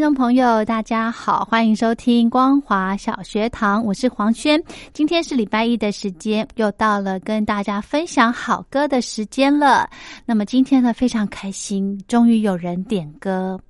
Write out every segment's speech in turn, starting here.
听众朋友，大家好，欢迎收听光华小学堂，我是黄轩。今天是礼拜一的时间，又到了跟大家分享好歌的时间了。那么今天呢，非常开心，终于有人点歌。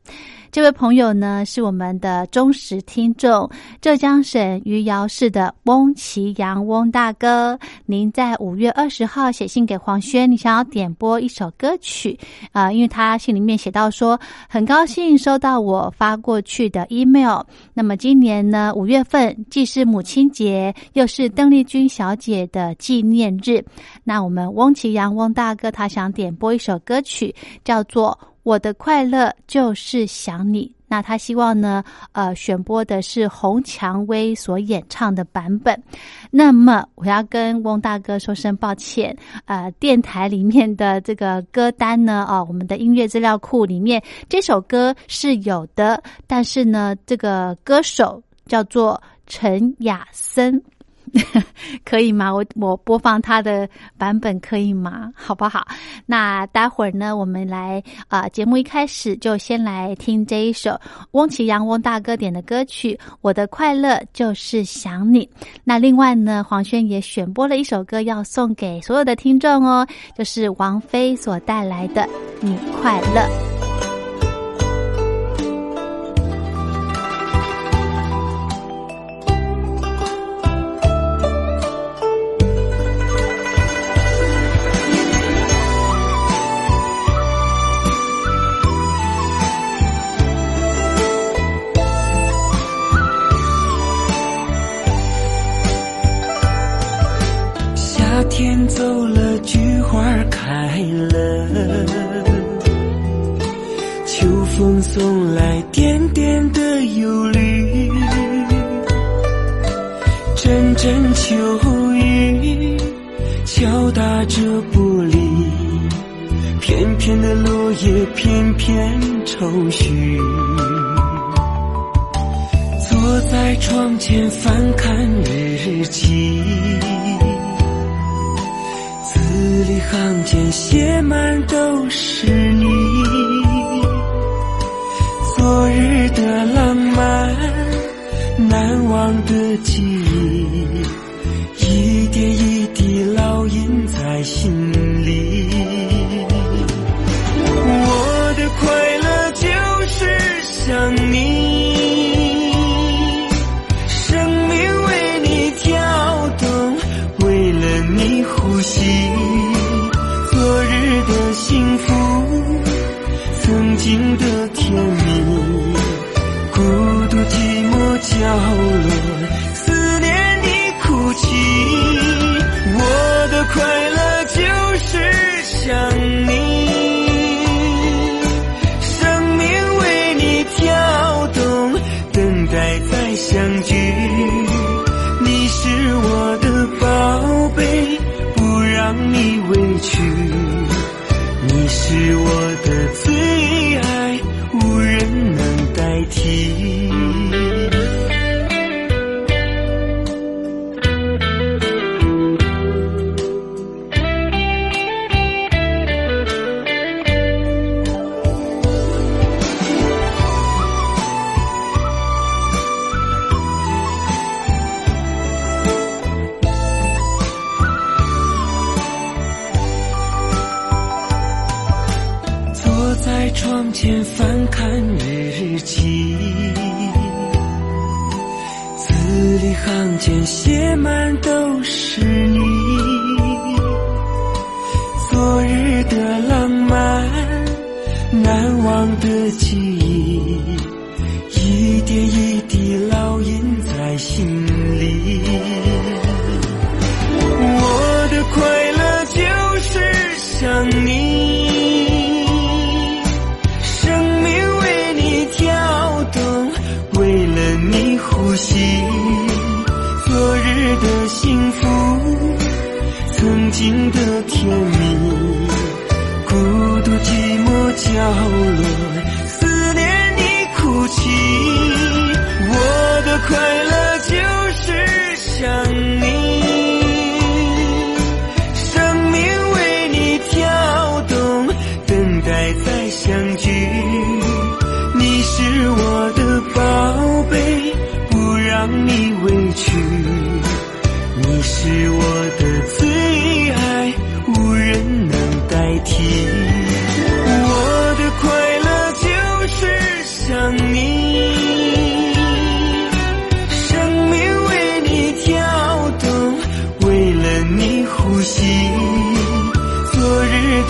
这位朋友呢，是我们的忠实听众，浙江省余姚市的翁奇阳翁大哥。您在五月二十号写信给黄轩，你想要点播一首歌曲啊？因为他信里面写到说，很高兴收到我发过去的 email。那么今年呢，五月份既是母亲节，又是邓丽君小姐的纪念日。那我们翁奇阳翁大哥他想点播一首歌曲，叫做。我的快乐就是想你。那他希望呢，呃，选播的是洪蔷薇所演唱的版本。那么我要跟翁大哥说声抱歉，呃，电台里面的这个歌单呢，哦，我们的音乐资料库里面这首歌是有的，但是呢，这个歌手叫做陈雅森。可以吗？我我播放他的版本可以吗？好不好？那待会儿呢，我们来啊，节目一开始就先来听这一首翁启阳翁大哥点的歌曲《我的快乐就是想你》。那另外呢，黄轩也选播了一首歌要送给所有的听众哦，就是王菲所带来的《你快乐》。一点一滴烙印在心里我的快乐就是想你。生命为你跳动为了你呼吸昨日的幸福曾经的甜蜜孤独寂寞角落惜昨日的幸福，曾经的甜蜜。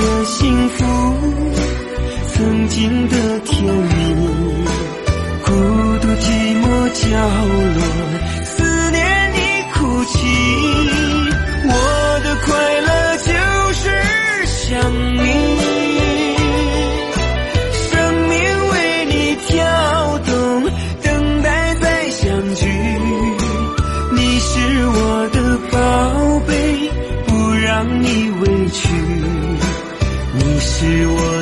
的幸福曾经的甜蜜孤独寂寞角落是我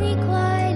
你快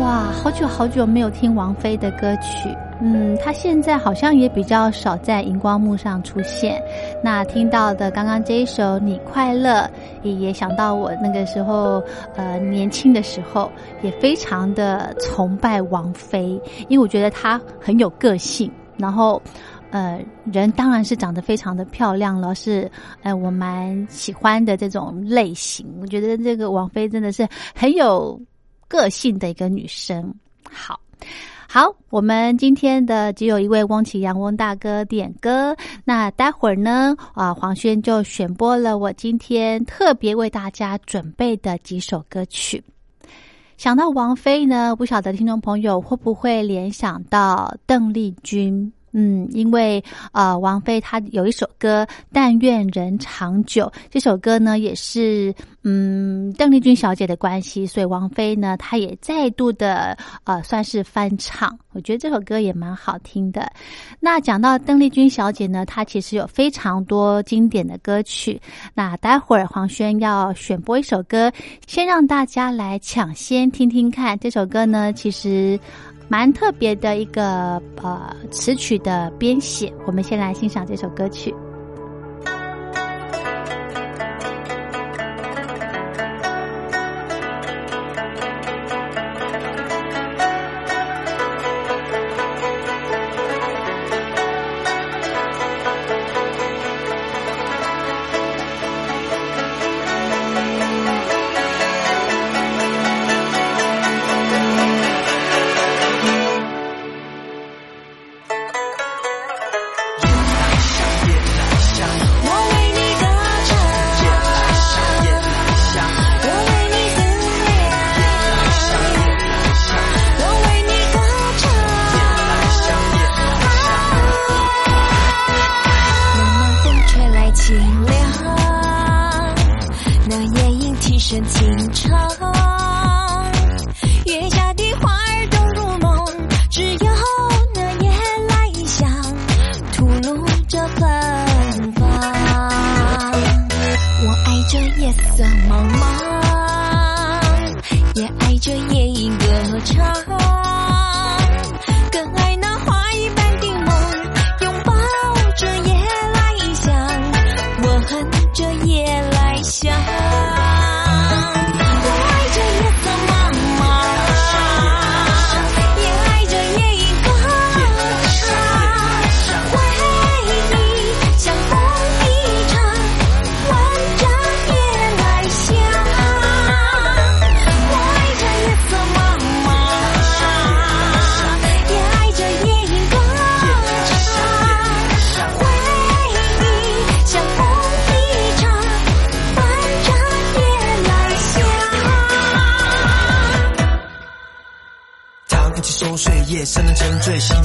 哇好久好久没有听王菲的歌曲，嗯，她现在好像也比较少在荧光幕上出现。那听到的刚刚这一首《你快乐》，也也想到我那个时候，呃，年轻的时候也非常的崇拜王菲，因为我觉得她很有个性，然后。呃，人当然是长得非常的漂亮了，是呃我蛮喜欢的这种类型。我觉得这个王菲真的是很有个性的一个女生。好，好，我们今天的只有一位翁启阳翁大哥点歌。那待会儿呢，啊，黄轩就选播了我今天特别为大家准备的几首歌曲。想到王菲呢，不晓得听众朋友会不会联想到邓丽君？嗯，因为呃，王菲她有一首歌《但愿人长久》，这首歌呢也是嗯邓丽君小姐的关系，所以王菲呢她也再度的呃算是翻唱，我觉得这首歌也蛮好听的。那讲到邓丽君小姐呢，她其实有非常多经典的歌曲。那待会儿黄轩要选播一首歌，先让大家来抢先听听看这首歌呢，其实。蛮特别的一个呃词曲的编写，我们先来欣赏这首歌曲。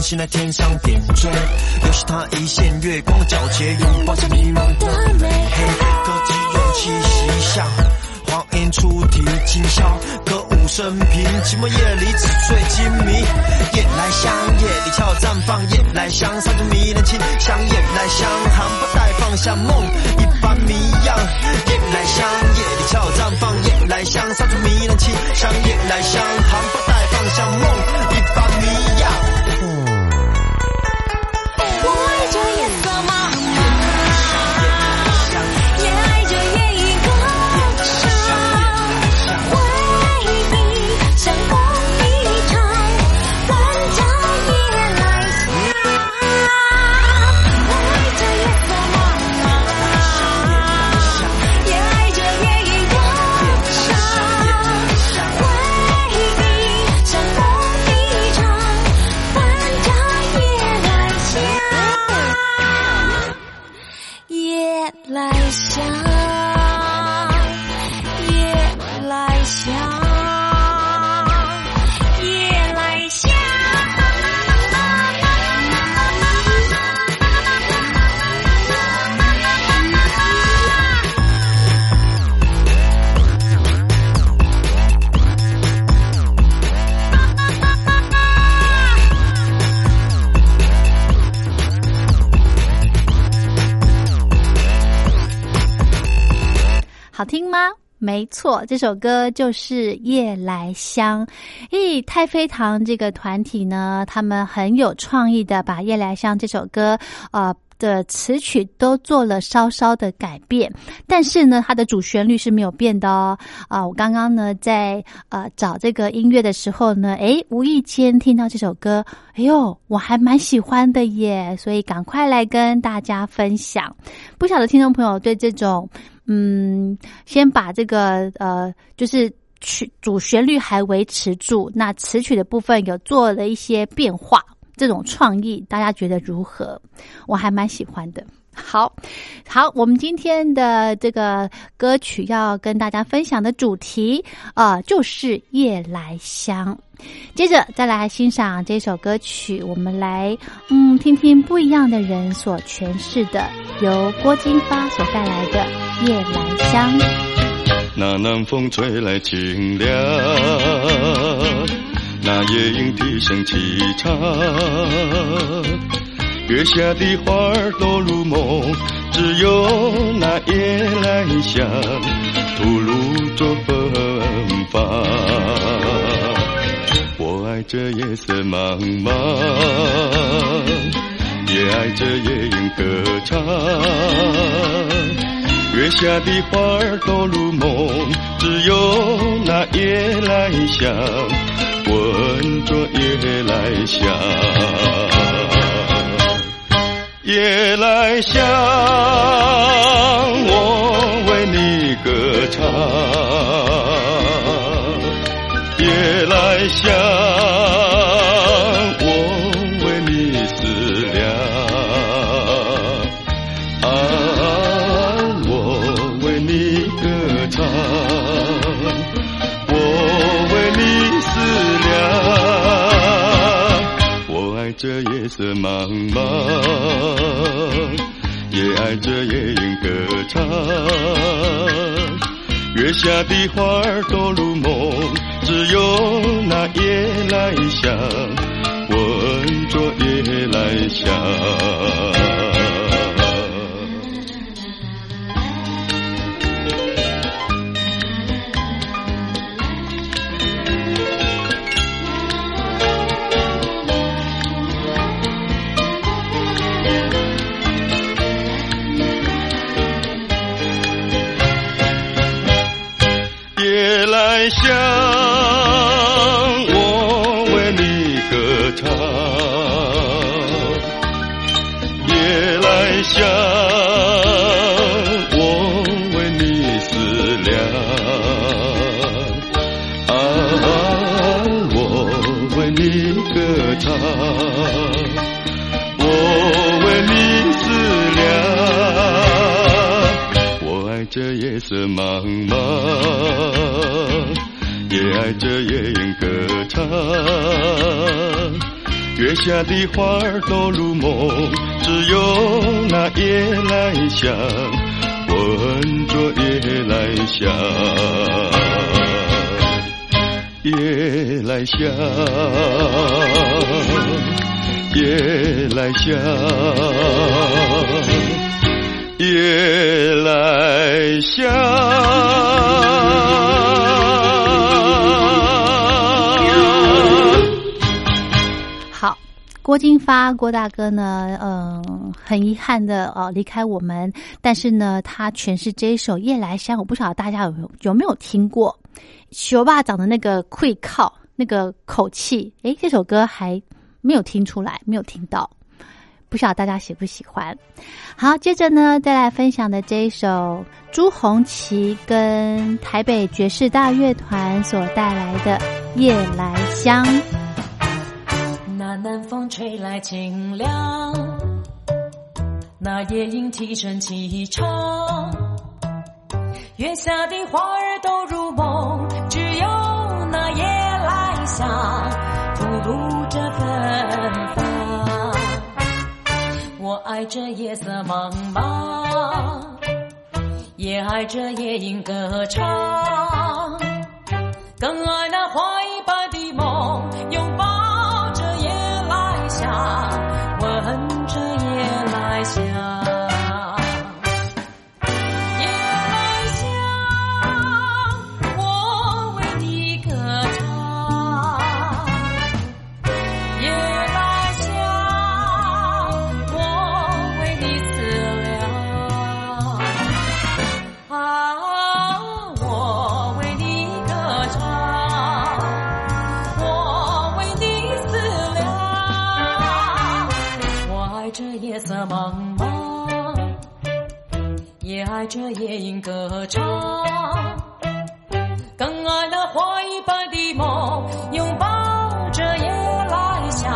心在天上点缀，又是他一线月光的皎洁，拥抱着迷人的美。歌姬勇气袭下，黄莺出题今宵，歌舞升平，寂寞夜里纸醉金迷。夜来香，夜里俏绽放，夜来香，散着迷人清香。夜来香，含苞待放，像梦一般迷样。夜来香，夜里俏绽放，夜来香，散着迷人清香。夜来香，含苞待放，像梦一般迷好听吗？没错这首歌就是夜来香。咦太妃糖这个团体呢他们很有创意的把夜来香这首歌啊的词曲都做了稍稍的改变。但是呢它的主旋律是没有变的哦。啊我刚刚呢在呃找这个音乐的时候呢诶无意间听到这首歌哎呦我还蛮喜欢的耶所以赶快来跟大家分享。不晓得听众朋友对这种嗯，先把这个呃，就是曲主旋律还维持住，那词曲的部分有做了一些变化。这种创意，大家觉得如何？我还蛮喜欢的。好，好，我们今天的这个歌曲要跟大家分享的主题啊，就是夜来香。接着再来欣赏这首歌曲，我们来嗯听听不一样的人所诠释的，由郭金发所带来的《夜来香》。那南风吹来清凉。那夜莺啼声齐唱，月下的花儿都入梦，只有那夜来香吐露着芬芳。我爱这夜色茫茫，也爱这夜莺歌唱。月下的花儿都入梦，只有那夜来香。闻着夜来香，夜来香，我为你歌唱。月下的花儿都入梦，只有那夜来香，闻着夜来香。生，月下的花儿都入梦，只有那夜来香，闻着夜来香，夜来香，夜来香，夜来香。郭金发，郭大哥呢？嗯，很遗憾的哦，离开我们。但是呢，他诠释这一首《夜来香》，我不晓得大家有没有有没有听过？学霸长的那个会靠那个口气，诶，这首歌还没有听出来，没有听到，不晓得大家喜不喜欢？好，接着呢，再来分享的这一首朱红旗跟台北爵士大乐团所带来的《夜来香》。那南风吹来清凉，那夜莺啼声齐唱，月下的花儿都入梦，只有那夜来香吐露着芬芳。我爱这夜色茫茫，也爱这夜莺歌唱，更爱那花夜莺歌唱，更爱那花一般的梦，拥抱着夜来香，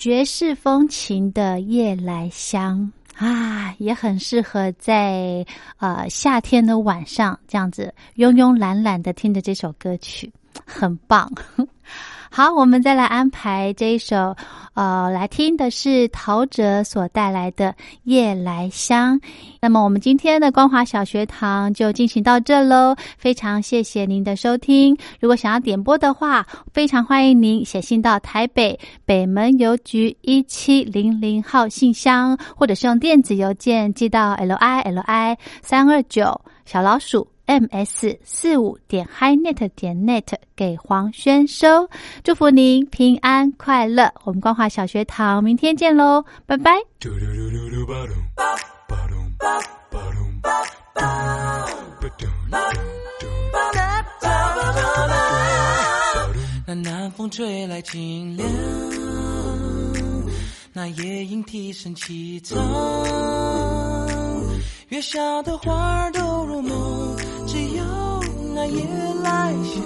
爵士风情的《夜来香》啊，也很适合在呃夏天的晚上这样子慵慵懒懒的听着这首歌曲，很棒。好，我们再来安排这一首，呃，来听的是陶喆所带来的《夜来香》。那么，我们今天的光华小学堂就进行到这喽。非常谢谢您的收听。如果想要点播的话，非常欢迎您写信到台北北门邮局一七零零号信箱，或者是用电子邮件寄到 l i l i 三二九小老鼠。Ms 四五点 highnet 点 net 给黄轩收，祝福您平安快乐。我们光华小学堂明天见喽，拜拜。那南风吹来清凉，那夜莺啼声凄怆，月下的花儿都入梦，只有那夜来香，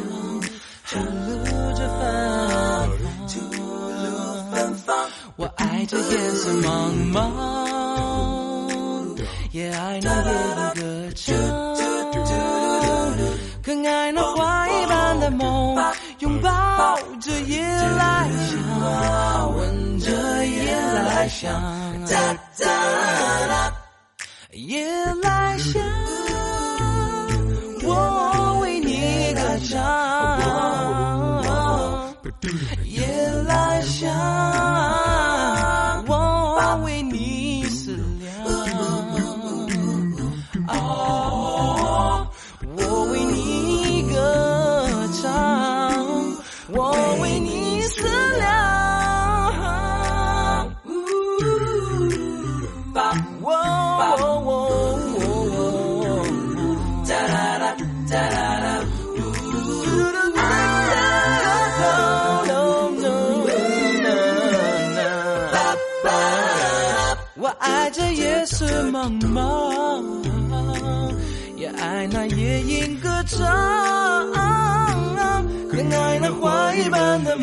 吐露着芬芳。吐露芬芳我爱这夜色茫茫，也爱那夜莺歌唱，更爱那花一般的梦，拥抱着夜来香，闻着夜来香，夜来香，我为你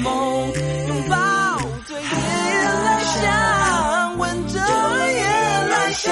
梦，拥抱着夜来香，吻着夜来香，